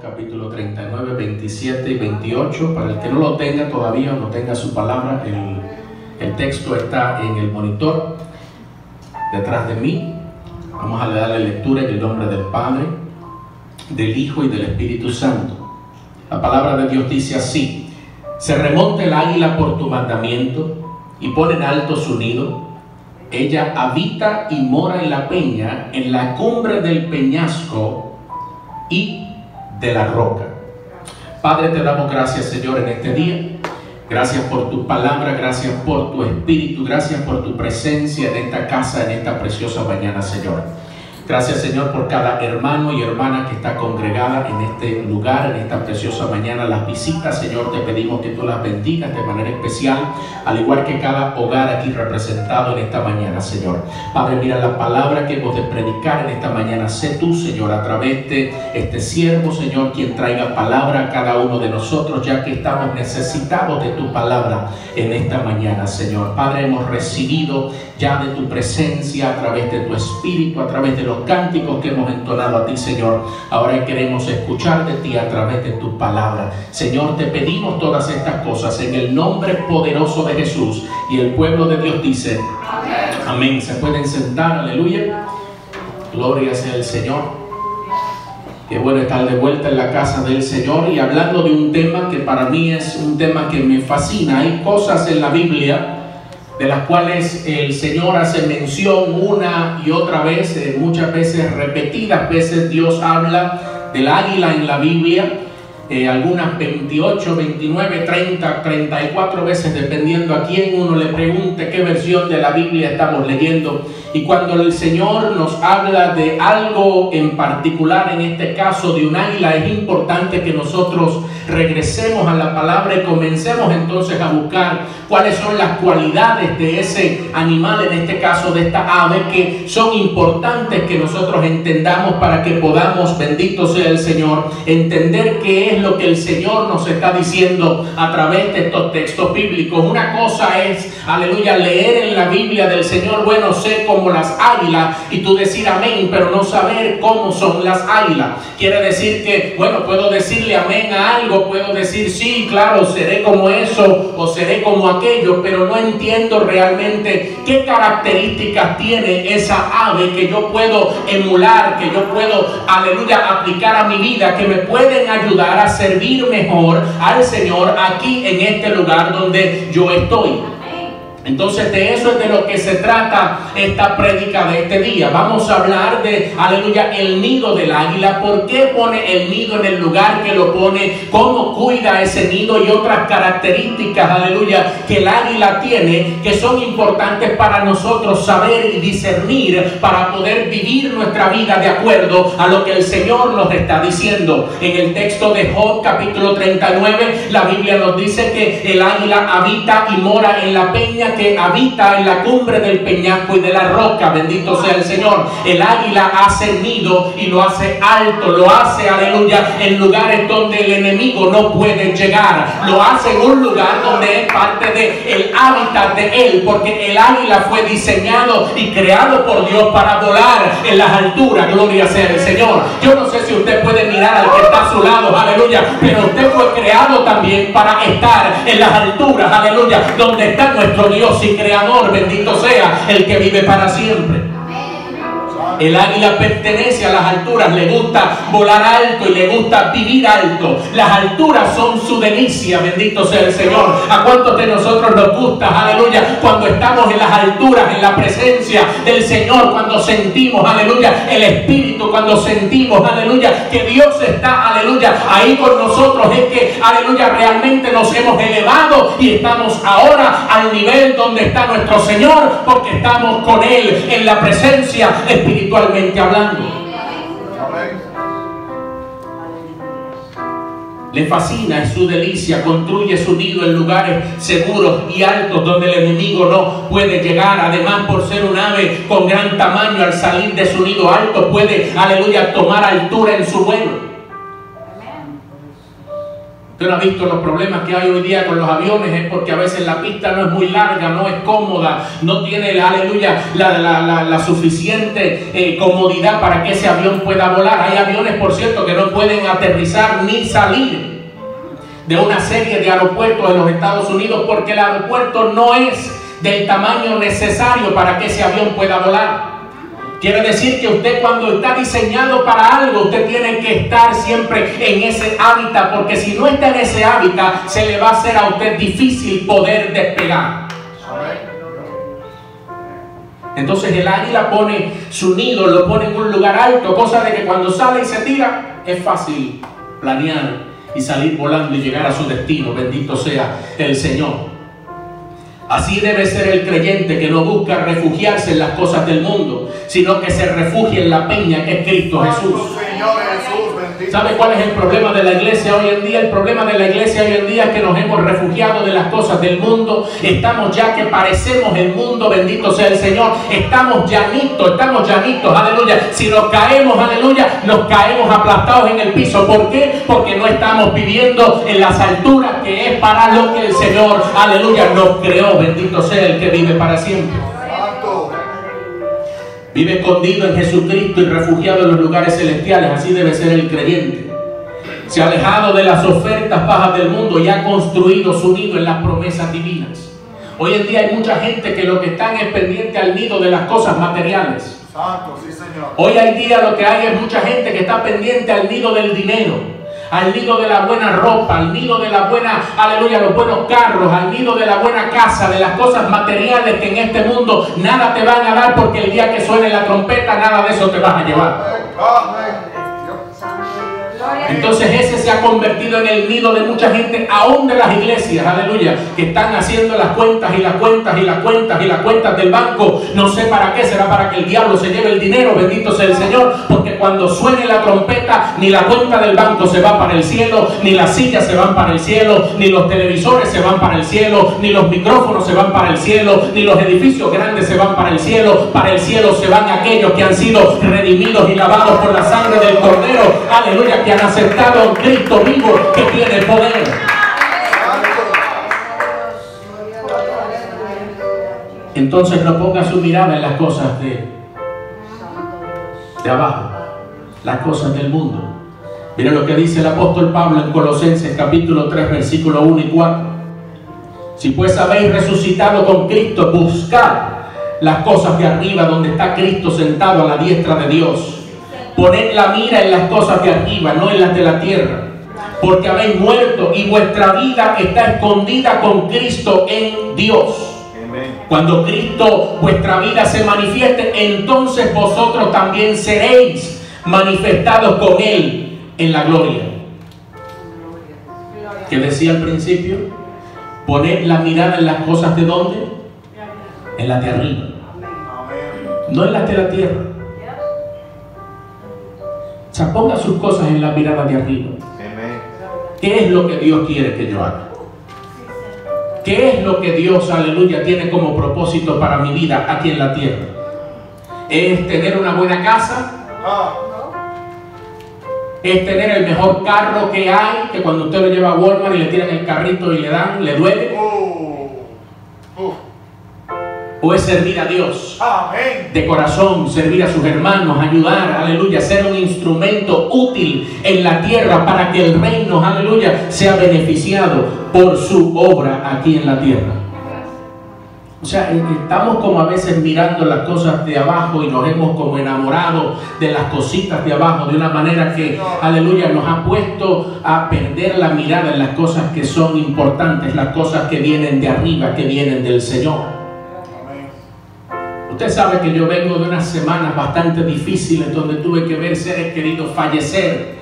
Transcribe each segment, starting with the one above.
Capítulo 39, 27 y 28. Para el que no lo tenga todavía no tenga su palabra, el, el texto está en el monitor detrás de mí. Vamos a darle lectura en el nombre del Padre, del Hijo y del Espíritu Santo. La palabra de Dios dice así, se remonta el águila por tu mandamiento y pone en alto su nido. Ella habita y mora en la peña, en la cumbre del peñasco y de la roca. Padre, te damos gracias, Señor, en este día. Gracias por tu palabra, gracias por tu espíritu, gracias por tu presencia en esta casa, en esta preciosa mañana, Señor. Gracias Señor por cada hermano y hermana que está congregada en este lugar, en esta preciosa mañana. Las visitas, Señor, te pedimos que tú las bendigas de manera especial, al igual que cada hogar aquí representado en esta mañana, Señor. Padre, mira la palabra que hemos de predicar en esta mañana. Sé tú, Señor, a través de este siervo, Señor, quien traiga palabra a cada uno de nosotros, ya que estamos necesitados de tu palabra en esta mañana, Señor. Padre, hemos recibido ya de tu presencia a través de tu espíritu, a través de los cánticos que hemos entonado a ti, Señor. Ahora queremos escuchar de ti a través de tu palabra. Señor, te pedimos todas estas cosas en el nombre poderoso de Jesús. Y el pueblo de Dios dice, amén. Se pueden sentar, aleluya. Gloria sea el Señor. Qué bueno estar de vuelta en la casa del Señor y hablando de un tema que para mí es un tema que me fascina. Hay cosas en la Biblia de las cuales el Señor hace mención una y otra vez, eh, muchas veces repetidas veces Dios habla del águila en la Biblia, eh, algunas 28, 29, 30, 34 veces, dependiendo a quién uno le pregunte qué versión de la Biblia estamos leyendo. Y cuando el Señor nos habla de algo en particular, en este caso de un águila, es importante que nosotros regresemos a la palabra y comencemos entonces a buscar cuáles son las cualidades de ese animal, en este caso de esta ave, que son importantes que nosotros entendamos para que podamos, bendito sea el Señor, entender qué es lo que el Señor nos está diciendo a través de estos textos bíblicos. Una cosa es, aleluya, leer en la Biblia del Señor, bueno, sé como las águilas y tú decir amén, pero no saber cómo son las águilas. Quiere decir que, bueno, puedo decirle amén a algo, puedo decir sí, claro, seré como eso o seré como aquello, pero no entiendo realmente qué características tiene esa ave que yo puedo emular, que yo puedo, aleluya, aplicar a mi vida, que me pueden ayudar a servir mejor al Señor aquí en este lugar donde yo estoy. Entonces de eso es de lo que se trata esta prédica de este día. Vamos a hablar de, aleluya, el nido del águila. ¿Por qué pone el nido en el lugar que lo pone? ¿Cómo cuida ese nido? Y otras características, aleluya, que el águila tiene que son importantes para nosotros saber y discernir para poder vivir nuestra vida de acuerdo a lo que el Señor nos está diciendo. En el texto de Job capítulo 39, la Biblia nos dice que el águila habita y mora en la peña que habita en la cumbre del peñasco y de la roca, bendito sea el Señor. El águila hace nido y lo hace alto, lo hace, aleluya, en lugares donde el enemigo no puede llegar. Lo hace en un lugar donde es parte del el hábitat de él, porque el águila fue diseñado y creado por Dios para volar en las alturas, gloria sea el Señor. Yo no sé si usted puede mirar al que está a su lado, aleluya, pero usted fue creado también para estar en las alturas, aleluya, donde está nuestro Dios y creador, bendito sea el que vive para siempre. El águila pertenece a las alturas, le gusta volar alto y le gusta vivir alto. Las alturas son su delicia, bendito sea el Señor. ¿A cuántos de nosotros nos gusta, aleluya, cuando estamos en las alturas, en la presencia del Señor, cuando sentimos, aleluya, el Espíritu, cuando sentimos, aleluya, que Dios está, aleluya, ahí con nosotros, es que, aleluya, realmente nos hemos elevado y estamos ahora al nivel donde está nuestro Señor, porque estamos con Él en la presencia espiritual espiritualmente hablando. Le fascina, es su delicia, construye su nido en lugares seguros y altos donde el enemigo no puede llegar. Además, por ser un ave con gran tamaño, al salir de su nido alto, puede, aleluya, tomar altura en su vuelo. Usted no ha visto los problemas que hay hoy día con los aviones, es porque a veces la pista no es muy larga, no es cómoda, no tiene, aleluya, la, suficiente eh, comodidad para que ese avión pueda volar. Hay aviones, por cierto, que no pueden aterrizar ni salir de una serie de aeropuertos en los Estados Unidos porque el aeropuerto no es del tamaño necesario para que ese avión pueda volar. Quiere decir que usted cuando está diseñado para algo, usted tiene que estar siempre en ese hábitat, porque si no está en ese hábitat, se le va a hacer a usted difícil poder despegar. Entonces el águila pone su nido, lo pone en un lugar alto, cosa de que cuando sale y se tira, es fácil planear y salir volando y llegar a su destino. Bendito sea el Señor. Así debe ser el creyente que no busca refugiarse en las cosas del mundo, sino que se refugie en la peña que es Cristo Jesús. ¿Sabe cuál es el problema de la iglesia hoy en día? El problema de la iglesia hoy en día es que nos hemos refugiado de las cosas del mundo. Estamos ya que parecemos el mundo, bendito sea el Señor. Estamos llanitos, estamos llanitos, aleluya. Si nos caemos, aleluya, nos caemos aplastados en el piso. ¿Por qué? Porque no estamos viviendo en las alturas que es para lo que el Señor, aleluya, nos creó. Bendito sea el que vive para siempre. Vive escondido en Jesucristo y refugiado en los lugares celestiales. Así debe ser el creyente. Se ha alejado de las ofertas bajas del mundo y ha construido su nido en las promesas divinas. Hoy en día hay mucha gente que lo que están es pendiente al nido de las cosas materiales. Hoy en día lo que hay es mucha gente que está pendiente al nido del dinero al nido de la buena ropa, al nido de la buena, aleluya, los buenos carros, al nido de la buena casa, de las cosas materiales que en este mundo nada te van a dar porque el día que suene la trompeta nada de eso te vas a llevar. Entonces ese se ha convertido en el nido de mucha gente, aún de las iglesias, aleluya, que están haciendo las cuentas y las cuentas y las cuentas y las cuentas del banco. No sé para qué, será para que el diablo se lleve el dinero, bendito sea el Señor, porque cuando suene la trompeta, ni la cuenta del banco se va para el cielo, ni las sillas se van para el cielo, ni los televisores se van para el cielo, ni los micrófonos se van para el cielo, ni los edificios grandes se van para el cielo. Para el cielo se van aquellos que han sido redimidos y lavados por la sangre del Cordero, aleluya, que han aceptado a Cristo vivo que tiene poder. Entonces no ponga su mirada en las cosas de, de abajo, las cosas del mundo. Mira lo que dice el apóstol Pablo en Colosenses capítulo 3, versículo 1 y 4. Si pues habéis resucitado con Cristo, buscad las cosas de arriba donde está Cristo sentado a la diestra de Dios. Poned la mira en las cosas de arriba, no en las de la tierra. Porque habéis muerto y vuestra vida está escondida con Cristo en Dios. Cuando Cristo, vuestra vida se manifieste, entonces vosotros también seréis manifestados con Él en la gloria. Que decía al principio, poned la mirada en las cosas de dónde? En las de arriba. No en las de la tierra sea, ponga sus cosas en la mirada de arriba. ¿Qué es lo que Dios quiere que yo haga? ¿Qué es lo que Dios, aleluya, tiene como propósito para mi vida aquí en la tierra? ¿Es tener una buena casa? ¿Es tener el mejor carro que hay? Que cuando usted lo lleva a Walmart y le tiran el carrito y le dan, le duele. Oh. Oh o es servir a Dios de corazón, servir a sus hermanos, ayudar, aleluya, ser un instrumento útil en la tierra para que el reino, aleluya, sea beneficiado por su obra aquí en la tierra. O sea, eh, estamos como a veces mirando las cosas de abajo y nos hemos como enamorado de las cositas de abajo de una manera que, aleluya, nos ha puesto a perder la mirada en las cosas que son importantes, las cosas que vienen de arriba, que vienen del Señor. Usted sabe que yo vengo de unas semanas bastante difíciles donde tuve que ver seres queridos fallecer.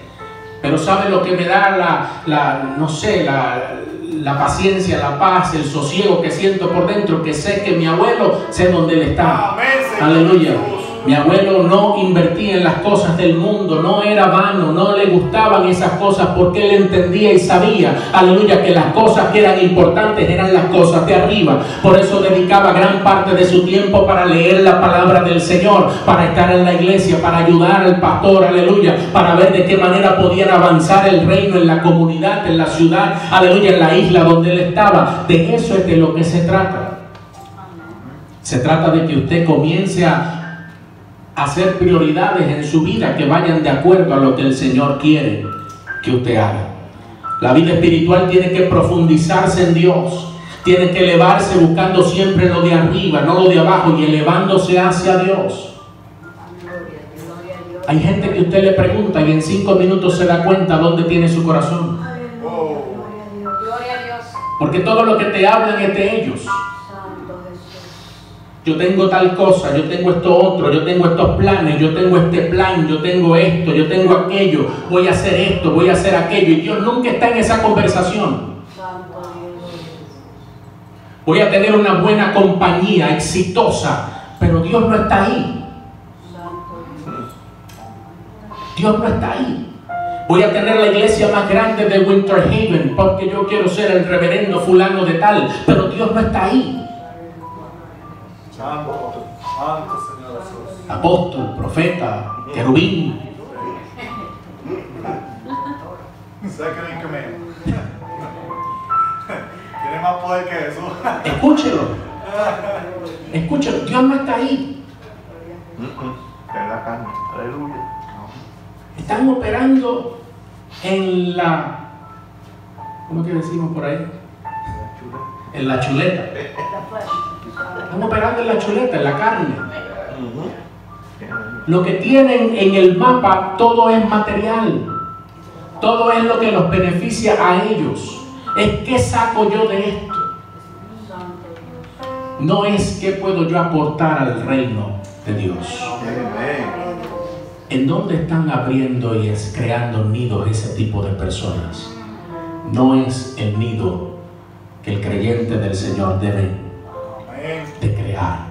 Pero ¿sabe lo que me da la, no sé, la, paciencia, la paz, el sosiego que siento por dentro? Que sé que mi abuelo, sé dónde él está. Aleluya. Mi abuelo no invertía en las cosas del mundo, no era vano, no le gustaban esas cosas porque él entendía y sabía, aleluya, que las cosas que eran importantes eran las cosas de arriba. Por eso dedicaba gran parte de su tiempo para leer la palabra del Señor, para estar en la iglesia, para ayudar al pastor, aleluya, para ver de qué manera podían avanzar el reino en la comunidad, en la ciudad, aleluya, en la isla donde él estaba. De eso es de lo que se trata. Se trata de que usted comience a hacer prioridades en su vida que vayan de acuerdo a lo que el Señor quiere que usted haga. La vida espiritual tiene que profundizarse en Dios. Tiene que elevarse buscando siempre lo de arriba, no lo de abajo, y elevándose hacia Dios. Hay gente que usted le pregunta y en cinco minutos se da cuenta dónde tiene su corazón. Porque todo lo que te hablan es de ellos yo tengo tal cosa, yo tengo esto otro, yo tengo estos planes, yo tengo este plan, yo tengo esto, yo tengo aquello, voy a hacer esto, voy a hacer aquello. Y Dios nunca está en esa conversación. Voy a tener una buena compañía, exitosa, pero Dios no está ahí. Dios no está ahí. Voy a tener la iglesia más grande de Winter Haven porque yo quiero ser el reverendo fulano de tal, pero Dios no está ahí. Apóstol, profeta, querubín. Tiene más poder que Jesús. Escúchelo. Escúchelo. Dios no está ahí. Están operando en la. ¿Cómo que decimos por ahí? En la chuleta. Están operando en la chuleta, en la carne. Lo que tienen en el mapa, todo es material. Todo es lo que los beneficia a ellos. Es qué saco yo de esto. No es qué puedo yo aportar al reino de Dios. ¿En dónde están abriendo y creando nidos ese tipo de personas? No es el nido que el creyente del Señor debe de crear.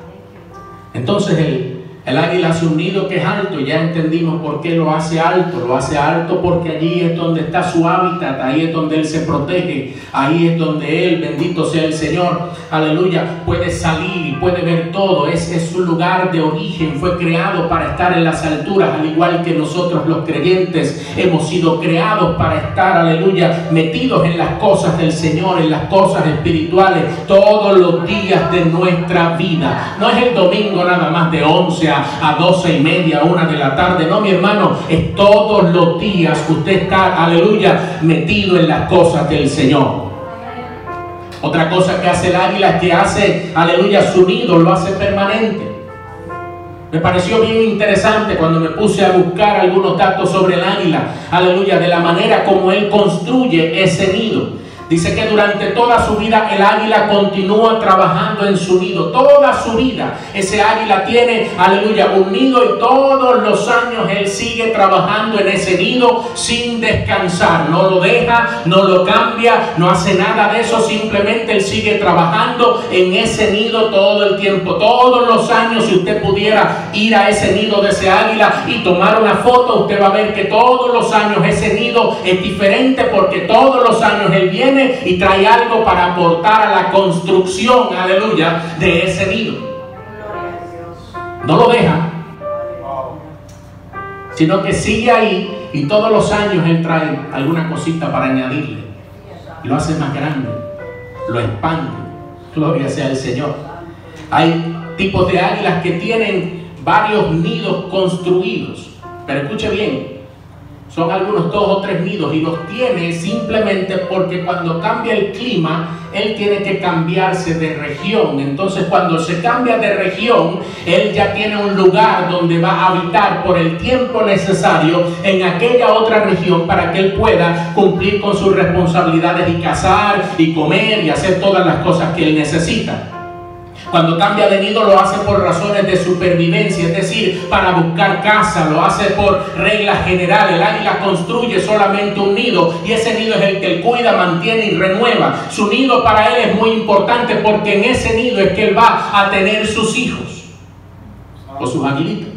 Entonces el, el águila hace un nido que es alto, ya entendimos por qué lo hace alto. Lo hace alto porque allí es donde está su hábitat, ahí es donde Él se protege, ahí es donde Él, bendito sea el Señor, aleluya, puede salir y puede ver todo. Es, es su lugar de origen, fue creado para estar en las alturas, al igual que nosotros los creyentes hemos sido creados para estar, aleluya, metidos en las cosas del Señor, en las cosas espirituales, todos los días de nuestra vida. No es el domingo nada más de 11 a 12 y media, una de la tarde. No, mi hermano, es todos los días que usted está, aleluya, metido en las cosas del Señor. Otra cosa que hace el águila es que hace, aleluya, su nido, lo hace permanente. Me pareció bien interesante cuando me puse a buscar algunos datos sobre el águila, aleluya, de la manera como él construye ese nido. Dice que durante toda su vida el águila continúa trabajando en su nido. Toda su vida ese águila tiene, aleluya, un nido y todos los años él sigue trabajando en ese nido sin descansar. No lo deja, no lo cambia, no hace nada de eso. Simplemente él sigue trabajando en ese nido todo el tiempo. Todos los años, si usted pudiera ir a ese nido de ese águila y tomar una foto, usted va a ver que todos los años ese nido es diferente porque todos los años él viene y trae algo para aportar a la construcción, aleluya, de ese nido. No lo deja, sino que sigue ahí y todos los años él trae alguna cosita para añadirle. Y lo hace más grande, lo expande. Gloria sea el Señor. Hay tipos de águilas que tienen varios nidos construidos. Pero escuche bien, son algunos dos o tres nidos y los tiene simplemente porque cuando cambia el clima, él tiene que cambiarse de región. Entonces cuando se cambia de región, él ya tiene un lugar donde va a habitar por el tiempo necesario en aquella otra región para que él pueda cumplir con sus responsabilidades y cazar y comer y hacer todas las cosas que él necesita. Cuando cambia de nido lo hace por razones de supervivencia, es decir, para buscar casa, lo hace por reglas generales. El águila construye solamente un nido y ese nido es el que él cuida, mantiene y renueva. Su nido para él es muy importante porque en ese nido es que él va a tener sus hijos o sus aguilitos.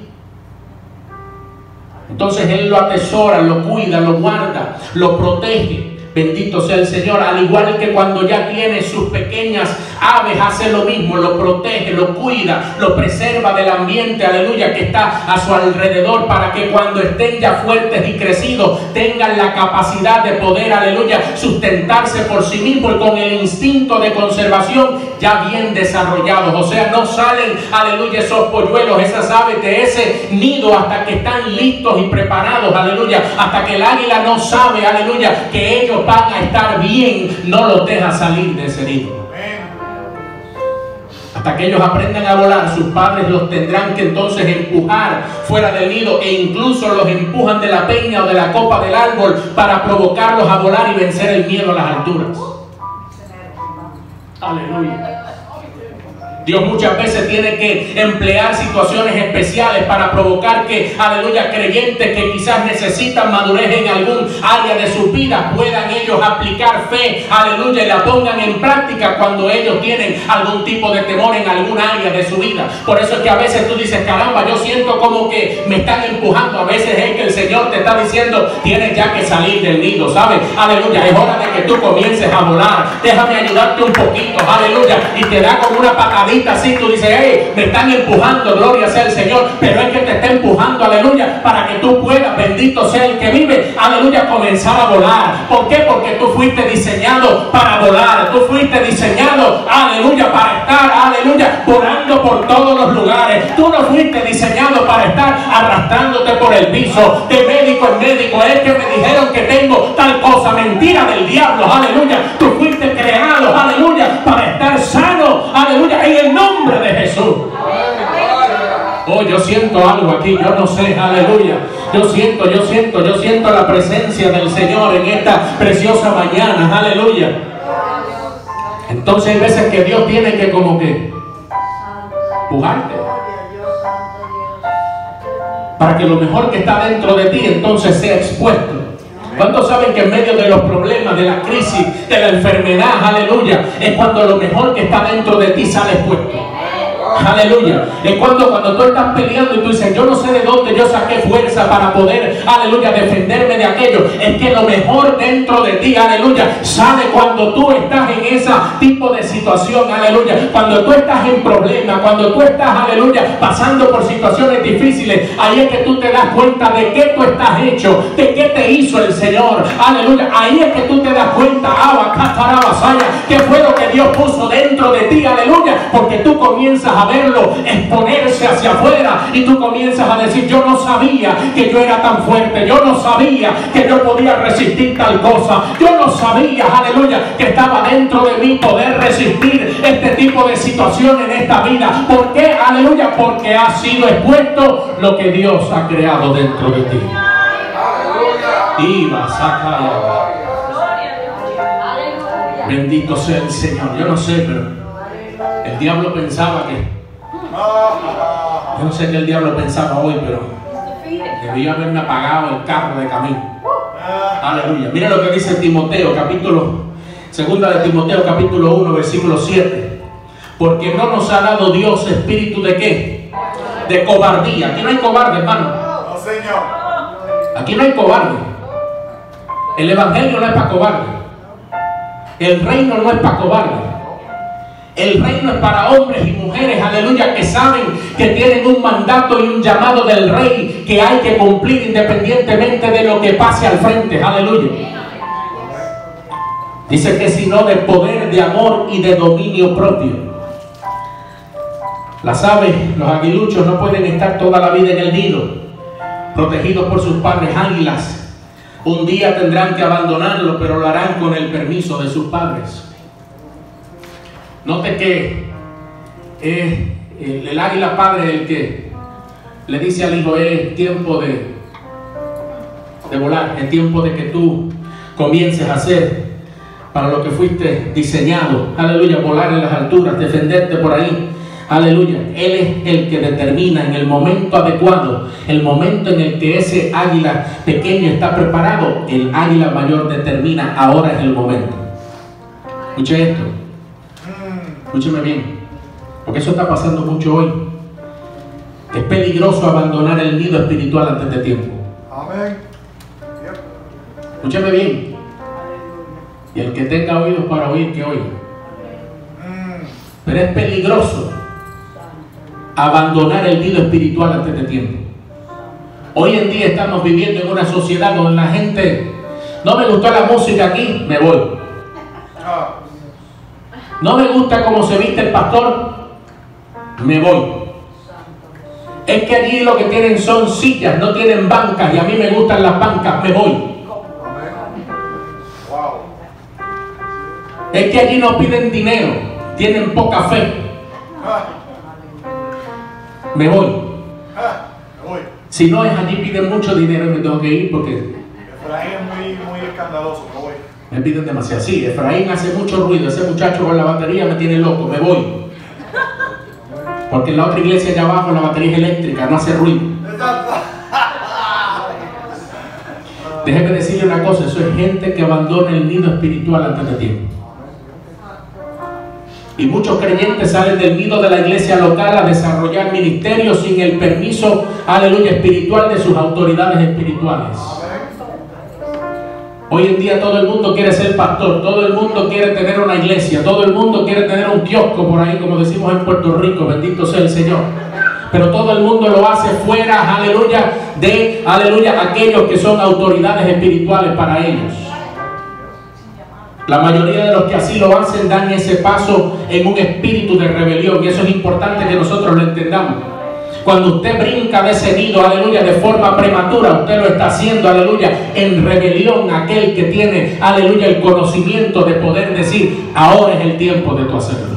Entonces Él lo atesora, lo cuida, lo guarda, lo protege. Bendito sea el Señor, al igual que cuando ya tiene sus pequeñas aves, hace lo mismo, lo protege, lo cuida, lo preserva del ambiente, aleluya, que está a su alrededor para que cuando estén ya fuertes y crecidos tengan la capacidad de poder, aleluya, sustentarse por sí mismo y con el instinto de conservación ya bien desarrollados. O sea, no salen, aleluya, esos polluelos, esas aves de ese nido hasta que están listos y preparados, aleluya, hasta que el águila no sabe, aleluya, que ellos van a estar bien, no los deja salir de ese nido. Hasta que ellos aprendan a volar, sus padres los tendrán que entonces empujar fuera del nido e incluso los empujan de la peña o de la copa del árbol para provocarlos a volar y vencer el miedo a las alturas. Aleluya. Dios muchas veces tiene que emplear situaciones especiales para provocar que, aleluya, creyentes que quizás necesitan madurez en algún área de su vida puedan ellos aplicar fe, aleluya, y la pongan en práctica cuando ellos tienen algún tipo de temor en algún área de su vida. Por eso es que a veces tú dices, caramba, yo siento como que me están empujando. A veces es que el Señor te está diciendo, tienes ya que salir del nido, ¿sabes? Aleluya, es hora de que tú comiences a volar. Déjame ayudarte un poquito, aleluya, y te da como una patadita así, tú dices, hey, me están empujando, gloria sea el Señor, pero es que te está empujando, aleluya, para que tú puedas, bendito sea el que vive, aleluya, comenzar a volar. ¿Por qué? Porque tú fuiste diseñado para volar, tú fuiste diseñado, aleluya, para estar, aleluya, volando por todos los lugares. Tú no fuiste diseñado para estar arrastrándote por el piso, de médico en médico. Es que me dijeron que tengo tal cosa, mentira del diablo, aleluya. Tú fuiste creado, aleluya, para estar sano, aleluya, en el nombre de Jesús. Oh, yo siento algo aquí, yo no sé, aleluya. Yo siento, yo siento, yo siento la presencia del Señor en esta preciosa mañana, aleluya. Entonces hay veces que Dios tiene que como que pujarte. Para que lo mejor que está dentro de ti entonces sea expuesto. ¿Cuántos saben que en medio de los problemas, de la crisis, de la enfermedad, aleluya, es cuando lo mejor que está dentro de ti sale expuesto? Aleluya. Es cuando, cuando tú estás peleando y tú dices, yo no sé de dónde yo saqué fuerza para poder, aleluya, defenderme de aquello. Es que lo mejor dentro de ti, aleluya, sale cuando tú estás en ese tipo de situación, aleluya. Cuando tú estás en problemas, cuando tú estás, aleluya, pasando por situaciones difíciles, ahí es que tú te das cuenta de qué tú estás hecho, de qué te hizo el Señor. Aleluya. Ahí es que tú te das cuenta, qué fue lo que Dios puso dentro de ti, aleluya. Porque tú comienzas a verlo exponerse hacia afuera y tú comienzas a decir, yo no sabía que yo era tan fuerte, yo no sabía que yo podía resistir tal cosa, yo no sabía, aleluya, que estaba dentro de mí poder resistir este tipo de situación en esta vida. ¿Por qué? Aleluya, porque ha sido expuesto lo que Dios ha creado dentro de ti. Iba, saca Bendito sea el Señor. Yo no sé, pero el diablo pensaba que yo no sé qué el diablo pensaba hoy, pero debió haberme apagado el carro de camino. Aleluya. Mira lo que dice Timoteo, capítulo, segunda de Timoteo, capítulo 1, versículo 7. Porque no nos ha dado Dios espíritu de qué? De cobardía. Aquí no hay cobarde, hermano. No, Señor. Aquí no hay cobarde. El evangelio no es para cobarde. El reino no es para cobarde. El reino es para hombres y mujeres, aleluya, que saben que tienen un mandato y un llamado del rey que hay que cumplir independientemente de lo que pase al frente, aleluya. Dice que si no de poder, de amor y de dominio propio. Las aves, los aguiluchos no pueden estar toda la vida en el nido, protegidos por sus padres águilas. Un día tendrán que abandonarlo, pero lo harán con el permiso de sus padres. Note que es el, águila padre el que le dice al hijo, es tiempo de, de volar, es tiempo de que tú comiences a hacer para lo que fuiste diseñado. Aleluya, volar en las alturas, defenderte por ahí. Aleluya. Él es el que determina en el momento adecuado, el momento en el que ese águila pequeño está preparado, el águila mayor determina, ahora es el momento. Escuche esto. Escúcheme bien, porque eso está pasando mucho hoy. Es peligroso abandonar el nido espiritual antes de tiempo. Amén. Escúcheme bien. Y el que tenga oídos para oír, que oiga. Pero es peligroso abandonar el nido espiritual antes de tiempo. Hoy en día estamos viviendo en una sociedad donde la gente, no me gustó la música aquí, me voy. No me gusta cómo se viste el pastor, me voy. Es que allí lo que tienen son sillas, no tienen bancas y a mí me gustan las bancas, me voy. Es que allí no piden dinero, tienen poca fe, me voy. Si no es allí piden mucho dinero me tengo que ir porque es muy, muy escandaloso. Me piden demasiado. Sí, Efraín hace mucho ruido, ese muchacho con la batería me tiene loco, me voy. Porque en la otra iglesia allá abajo la batería es eléctrica, no hace ruido. Déjeme decirle una cosa, eso es gente que abandona el nido espiritual antes de tiempo. Y muchos creyentes salen del nido de la iglesia local a desarrollar ministerios sin el permiso, aleluya, espiritual de sus autoridades espirituales. Hoy en día todo el mundo quiere ser pastor, todo el mundo quiere tener una iglesia, todo el mundo quiere tener un kiosco por ahí, como decimos en Puerto Rico, bendito sea el Señor. Pero todo el mundo lo hace fuera, aleluya, de, aleluya, aquellos que son autoridades espirituales para ellos. La mayoría de los que así lo hacen dan ese paso en un espíritu de rebelión y eso es importante que nosotros lo entendamos. Cuando usted brinca de ese nido, aleluya, de forma prematura, usted lo está haciendo, aleluya, en rebelión a aquel que tiene, aleluya, el conocimiento de poder decir, ahora es el tiempo de tu hacerlo.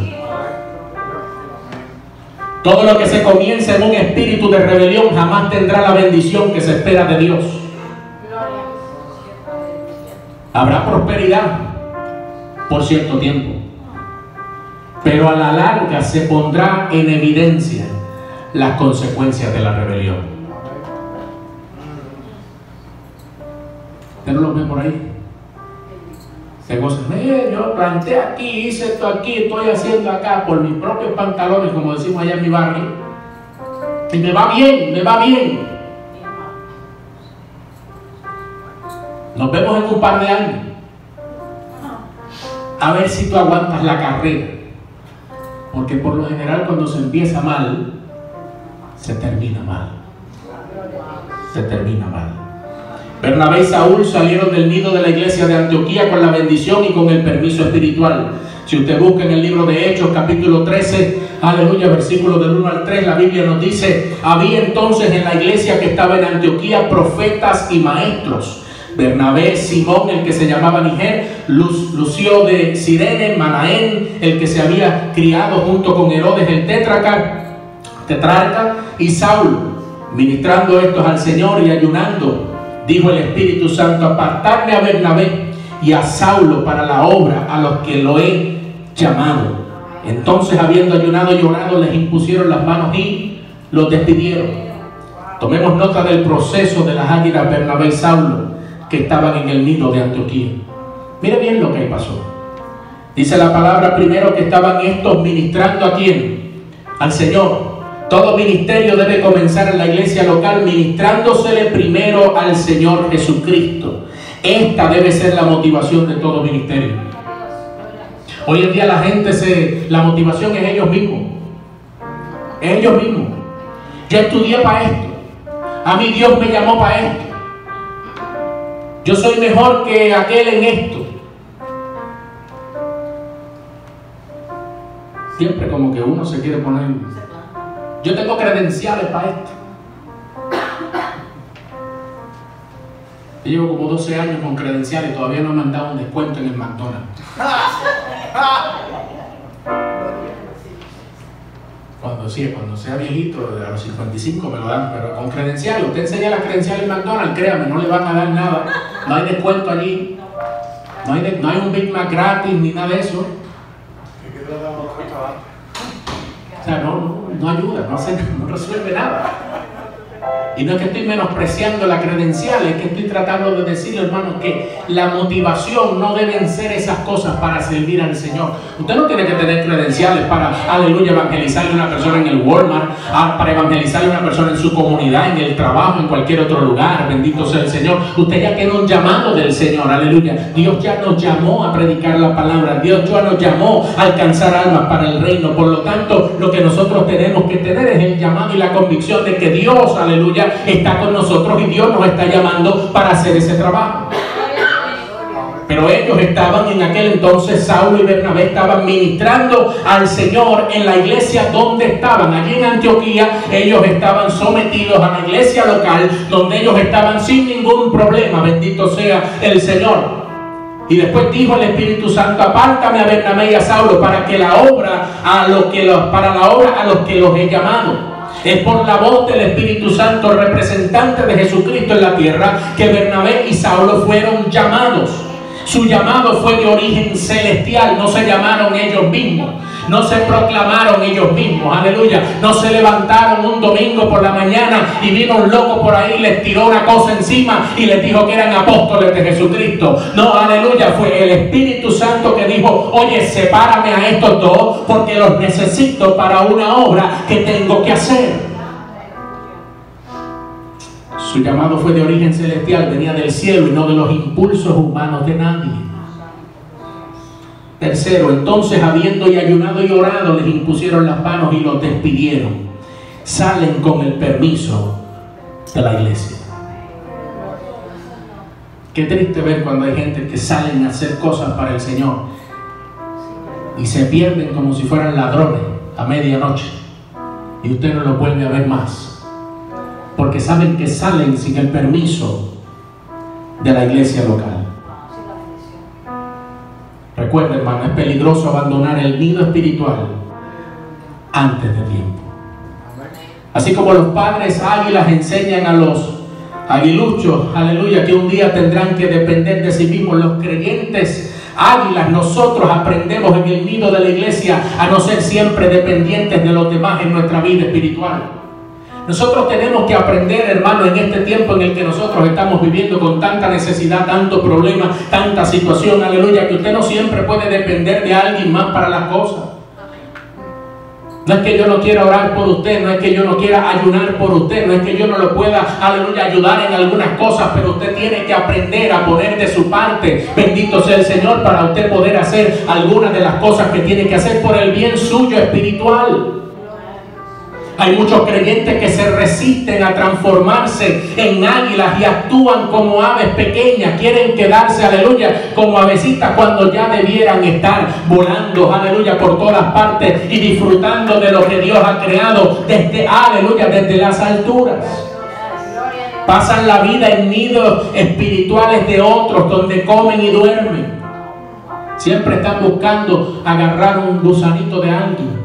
Todo lo que se comienza en un espíritu de rebelión jamás tendrá la bendición que se espera de Dios. Habrá prosperidad por cierto tiempo, pero a la larga se pondrá en evidencia las consecuencias de la rebelión. ¿Usted no lo ve por ahí? Se goza, "Eh, yo planté aquí, hice esto aquí, estoy haciendo acá por mis propios pantalones, como decimos allá en mi barrio. Y me va bien, me va bien. Nos vemos en un par de años. A ver si tú aguantas la carrera. Porque por lo general cuando se empieza mal, se termina mal. Se termina mal. Bernabé y Saúl salieron del nido de la iglesia de Antioquía con la bendición y con el permiso espiritual. Si usted busca en el libro de Hechos, capítulo 13, aleluya, versículo del 1 al 3, la Biblia nos dice, había entonces en la iglesia que estaba en Antioquía profetas y maestros. Bernabé, Simón, el que se llamaba Niger, Lu- Lucio de Sirene, Manaén, el que se había criado junto con Herodes el tetraca, tetrarca, y Saúl, ministrando estos al Señor y ayunando, dijo el Espíritu Santo, apartarme a Bernabé y a Saulo para la obra a los que lo he llamado. Entonces, habiendo ayunado y orado, les impusieron las manos y los despidieron. Tomemos nota del proceso de las águilas Bernabé y Saulo que estaban en el nido de Antioquía. Mire bien lo que pasó. Dice la palabra primero que estaban estos ministrando a quién? Al Señor. Todo ministerio debe comenzar en la iglesia local ministrándosele primero al Señor Jesucristo. Esta debe ser la motivación de todo ministerio. Hoy en día la gente se, la motivación es ellos mismos. Es ellos mismos. Yo estudié para esto. A mí Dios me llamó para esto. Yo soy mejor que aquel en esto. Siempre como que uno se quiere poner. Yo tengo credenciales para esto. Yo llevo como 12 años con credenciales y todavía no me han dado un descuento en el McDonald's. Cuando sí, cuando sea viejito, a los 55 me lo dan, pero con credenciales. Usted enseña las credenciales en McDonald's, créame, no le van a dar nada. No hay descuento allí. No hay, de- no hay un Big Mac gratis ni nada de eso. O sea, no, no, no ayuda, no, hace- no resuelve nada. Y no es que estoy menospreciando la credencial, es que estoy tratando de decirle, hermano, que la motivación no deben ser esas cosas para servir al Señor. Usted no tiene que tener credenciales para, aleluya, evangelizarle a una persona en el Walmart, ah, para evangelizarle a una persona en su comunidad, en el trabajo, en cualquier otro lugar. Bendito sea el Señor. Usted ya tiene un llamado del Señor, aleluya. Dios ya nos llamó a predicar la palabra. Dios ya nos llamó a alcanzar almas para el reino. Por lo tanto, lo que nosotros tenemos que tener es el llamado y la convicción de que Dios, aleluya, está con nosotros y Dios nos está llamando para hacer ese trabajo. Pero ellos estaban en aquel entonces, Saulo y Bernabé estaban ministrando al Señor en la iglesia donde estaban. Allí en Antioquía ellos estaban sometidos a la iglesia local donde ellos estaban sin ningún problema. Bendito sea el Señor. Y después dijo el Espíritu Santo, apártame a Bernabé y a Saulo para que la obra a los que los, para la obra a los que los he llamado. Es por la voz del Espíritu Santo, representante de Jesucristo en la tierra, que Bernabé y Saulo fueron llamados. Su llamado fue de origen celestial, no se llamaron ellos mismos. No se proclamaron ellos mismos, aleluya. No se levantaron un domingo por la mañana y vino un loco por ahí, les tiró una cosa encima y les dijo que eran apóstoles de Jesucristo. No, aleluya, fue el Espíritu Santo que dijo, oye, sepárame a estos dos porque los necesito para una obra que tengo que hacer. Su llamado fue de origen celestial, venía del cielo y no de los impulsos humanos de nadie. Tercero, entonces habiendo y ayunado y orado, les impusieron las manos y los despidieron. Salen con el permiso de la iglesia. Qué triste ver cuando hay gente que salen a hacer cosas para el Señor y se pierden como si fueran ladrones a medianoche y usted no los vuelve a ver más porque saben que salen sin el permiso de la iglesia local. Recuerda, hermano, es peligroso abandonar el nido espiritual antes de tiempo. Así como los padres águilas enseñan a los aguiluchos, aleluya, que un día tendrán que depender de sí mismos, los creyentes águilas, nosotros aprendemos en el nido de la iglesia a no ser siempre dependientes de los demás en nuestra vida espiritual. Nosotros tenemos que aprender, hermano, en este tiempo en el que nosotros estamos viviendo con tanta necesidad, tanto problema, tanta situación, aleluya, que usted no siempre puede depender de alguien más para las cosas. No es que yo no quiera orar por usted, no es que yo no quiera ayunar por usted, no es que yo no lo pueda, aleluya, ayudar en algunas cosas, pero usted tiene que aprender a poner de su parte, bendito sea el Señor, para usted poder hacer algunas de las cosas que tiene que hacer por el bien suyo espiritual. Hay muchos creyentes que se resisten a transformarse en águilas y actúan como aves pequeñas. Quieren quedarse, aleluya, como avecitas cuando ya debieran estar volando, aleluya, por todas partes y disfrutando de lo que Dios ha creado desde, aleluya, desde las alturas. Pasan la vida en nidos espirituales de otros donde comen y duermen. Siempre están buscando agarrar un gusanito de alguien.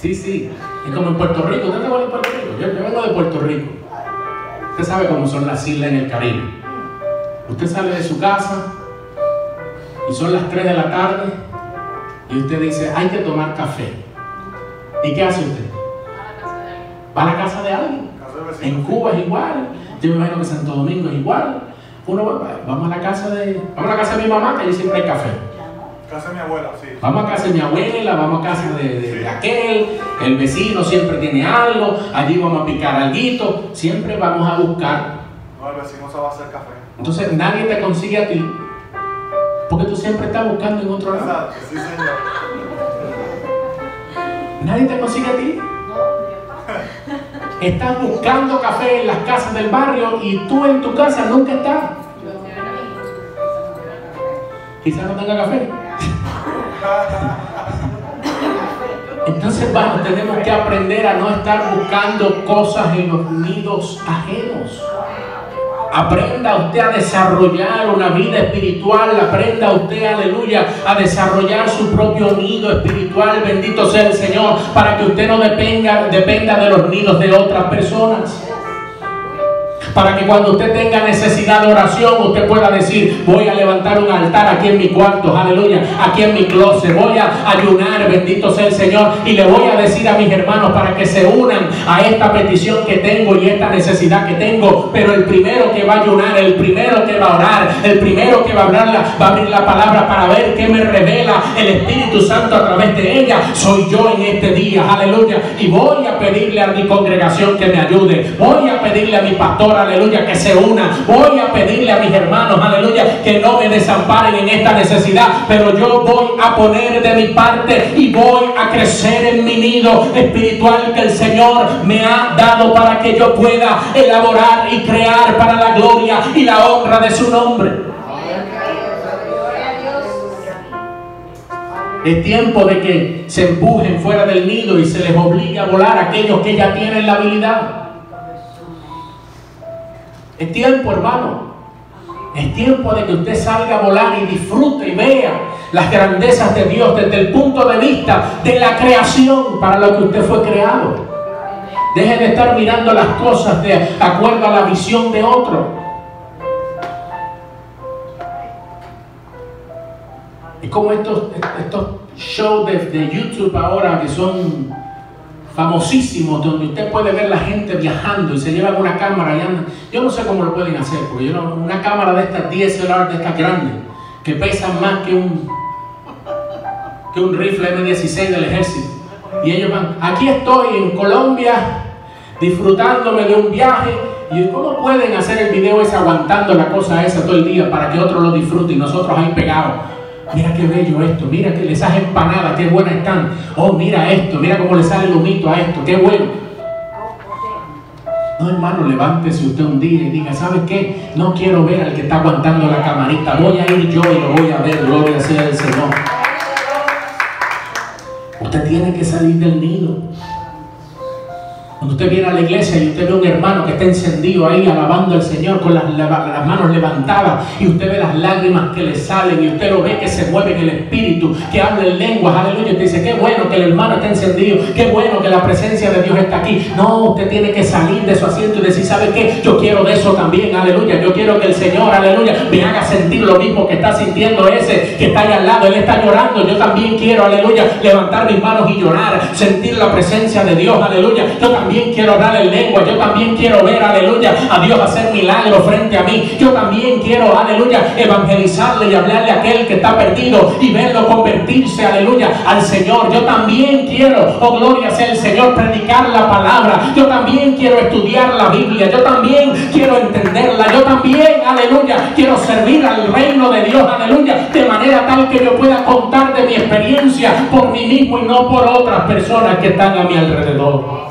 Sí, sí. Es como en Puerto Rico. ¿Usted está de Puerto Rico? Yo, yo, vengo de Puerto Rico. Usted sabe cómo son las islas en el Caribe. Usted sale de su casa y son las 3 de la tarde y usted dice, hay que tomar café. ¿Y qué hace usted? Va a la casa de alguien. En Cuba es igual. Yo me imagino que Santo Domingo es igual. Uno va, vamos a la casa de, vamos a la casa de mi mamá, que allí siempre hay café. Casa de mi abuela, sí. Vamos a casa de mi abuela, vamos a casa de, aquel, el vecino siempre tiene algo, allí vamos a picar algo, siempre vamos a buscar. No, el vecino se va a hacer café. Entonces nadie te consigue a ti, porque tú siempre estás buscando en otro lado. Exacto, sí, señor. Nadie te consigue a ti. Estás buscando café en las casas del barrio y tú en tu casa nunca estás. Quizás no tenga café. Entonces, vamos, tenemos que aprender a no estar buscando cosas en los nidos ajenos. Aprenda usted a desarrollar una vida espiritual. Aprenda usted, aleluya, a desarrollar su propio nido espiritual. Bendito sea el Señor. Para que usted no dependa, dependa de los nidos de otras personas. Para que cuando usted tenga necesidad de oración, usted pueda decir, voy a levantar un altar aquí en mi cuarto, aleluya, aquí en mi closet, voy a ayunar, bendito sea el Señor, y le voy a decir a mis hermanos para que se unan a esta petición que tengo y esta necesidad que tengo. Pero el primero que va a ayunar, el primero que va a orar, el primero que va a, hablar va a abrir la palabra para ver qué me revela el Espíritu Santo a través de ella, soy yo en este día, aleluya. Y voy a pedirle a mi congregación que me ayude, voy a pedirle a mi pastor, aleluya, que se una, voy a pedirle a mis hermanos, aleluya, que no me desamparen en esta necesidad, pero yo voy a poner de mi parte y voy a crecer en mi nido espiritual que el Señor me ha dado para que yo pueda elaborar y crear para la gloria y la honra de su nombre. Es tiempo de que se empujen fuera del nido y se les obligue a volar a aquellos que ya tienen la habilidad. Es tiempo, hermano. Es tiempo de que usted salga a volar y disfrute y vea las grandezas de Dios desde el punto de vista de la creación para lo que usted fue creado. Deje de estar mirando las cosas de acuerdo a la visión de otro. Es como estos, estos shows de, YouTube ahora que son famosísimos, donde usted puede ver la gente viajando y se llevan una cámara y andan. Yo no sé cómo lo pueden hacer, porque yo no, una cámara de estas DSLR, de estas grandes, que pesan más que un, que un rifle M16 del ejército. Y ellos van, aquí estoy en Colombia disfrutándome de un viaje. ¿Y cómo pueden hacer el video ese aguantando la cosa esa todo el día para que otro lo disfrute y nosotros ahí pegados? Mira qué bello esto, mira que les hace empanada, qué buenas están. Oh, mira esto, mira cómo le sale el humito a esto, qué bueno. No, hermano, levántese usted un día y diga, ¿sabe qué? No quiero ver al que está aguantando la camarita, voy a ir yo y lo voy a ver, gloria sea el Señor. Usted tiene que salir del nido. Cuando usted viene a la iglesia y usted ve a un hermano que está encendido ahí alabando al Señor con las, manos levantadas y usted ve las lágrimas que le salen y usted lo ve que se mueve en el espíritu, que habla en lenguas, aleluya, usted dice, qué bueno que el hermano está encendido, qué bueno que la presencia de Dios está aquí. No, usted tiene que salir de su asiento y decir, ¿sabe qué? Yo quiero de eso también, aleluya. Yo quiero que el Señor, aleluya, me haga sentir lo mismo que está sintiendo ese que está ahí al lado. Él está llorando. Yo también quiero, aleluya, levantar mis manos y llorar, sentir la presencia de Dios, aleluya. También quiero hablar en lengua, yo también quiero ver, aleluya, a Dios hacer milagros frente a mí. Yo también quiero, aleluya, evangelizarle y hablarle a aquel que está perdido y verlo convertirse, aleluya, al Señor. Yo también quiero, oh gloria sea el Señor, predicar la palabra. Yo también quiero estudiar la Biblia. Yo también quiero entenderla. Yo también, aleluya, quiero servir al reino de Dios, aleluya, de manera tal que yo pueda contar de mi experiencia por mí mismo y no por otras personas que están a mi alrededor.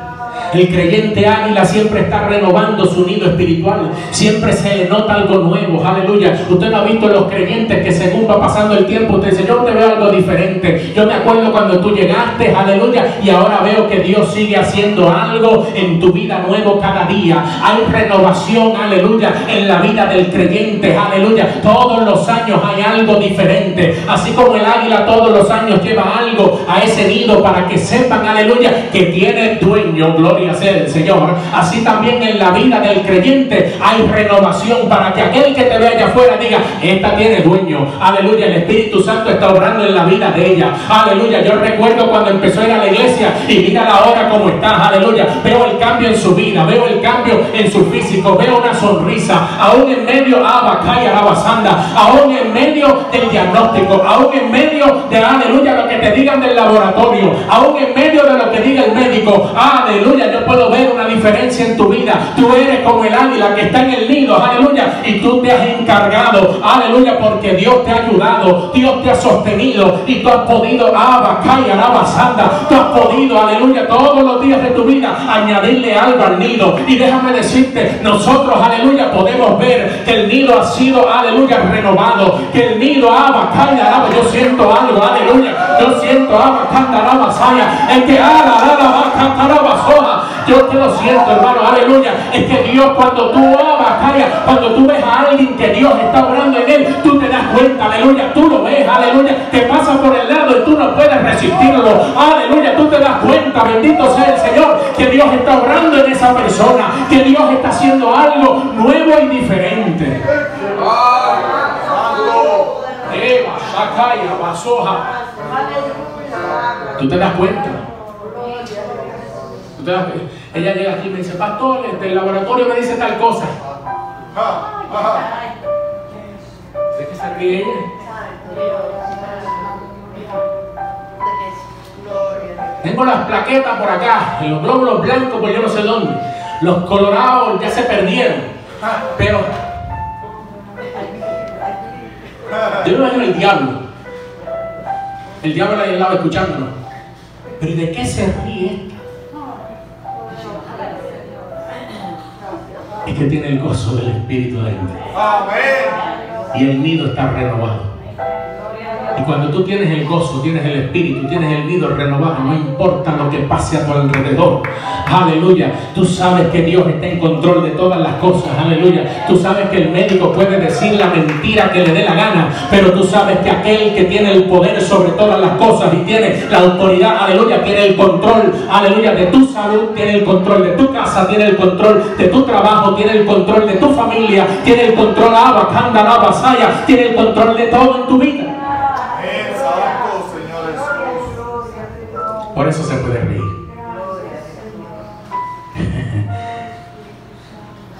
El creyente águila siempre está renovando su nido espiritual. Siempre se le nota algo nuevo. Aleluya. Usted no ha visto los creyentes que según va pasando el tiempo, usted dice, yo te veo algo diferente. Yo me acuerdo cuando tú llegaste, aleluya, y ahora veo que Dios sigue haciendo algo en tu vida nuevo cada día. Hay renovación, aleluya, en la vida del creyente, aleluya. Todos los años hay algo diferente. Así como el águila todos los años lleva algo a ese nido para que sepan, aleluya, que tiene dueño, gloria ser el Señor. Así también en la vida del creyente hay renovación para que aquel que te vea allá afuera diga, esta tiene dueño. Aleluya, el Espíritu Santo está obrando en la vida de ella. Aleluya, yo recuerdo cuando empezó a ir a la iglesia y mira la hora como está. Aleluya, veo el cambio en su vida, veo el cambio en su físico, veo una sonrisa, aún en medio, abacaya, abasanda, aún en medio del diagnóstico, aún en medio de, aleluya, lo que te digan del laboratorio, aún en medio de lo que diga el médico, aleluya, yo puedo ver una diferencia en tu vida. Tú eres como el águila que está en el nido, aleluya, y tú te has encargado, aleluya, porque Dios te ha ayudado, Dios te ha sostenido y tú has podido, alaba, santa, tú has podido, aleluya, todos los días de tu vida añadirle algo al nido. Y déjame decirte, nosotros, aleluya, podemos ver que el nido ha sido, aleluya, renovado, que el nido, alaba, yo siento algo, aleluya, yo siento, alaba, saya, el que alaba, soja, yo te lo siento, hermano, aleluya. Es que Dios, cuando tú amas, cuando tú ves a alguien que Dios está orando en él, tú te das cuenta aleluya, tú lo ves, aleluya, te pasa por el lado y tú no puedes resistirlo, aleluya, tú te das cuenta, bendito sea el Señor, que Dios está obrando en esa persona, que Dios está haciendo algo nuevo y diferente. Tú te das cuenta. Cuenta. Ella llega aquí y me dice, pastor, este, el laboratorio me dice tal cosa. ¿De qué se ríe ella? Tengo las plaquetas por acá, y los glóbulos blancos por yo no sé dónde. Los colorados ya se perdieron. Pero yo me imagino el diablo. El diablo ahí al lado escuchándonos. Pero ¿y de qué se ríe Es que tiene el gozo del Espíritu dentro. Amén. Y el nido está renovado. Y cuando tú tienes el gozo, tienes el espíritu, tienes el nido renovado, no importa lo que pase a tu alrededor. Aleluya. Tú sabes que Dios está en control de todas las cosas. Aleluya. Tú sabes que el médico puede decir la mentira que le dé la gana, pero tú sabes que aquel que tiene el poder sobre todas las cosas y tiene la autoridad, aleluya, tiene el control, aleluya, de tu salud, tiene el control de tu casa, tiene el control de tu trabajo, tiene el control de tu familia, tiene el control, abacanda, la vasaya, tiene el control de todo en tu vida. Por eso se puede reír.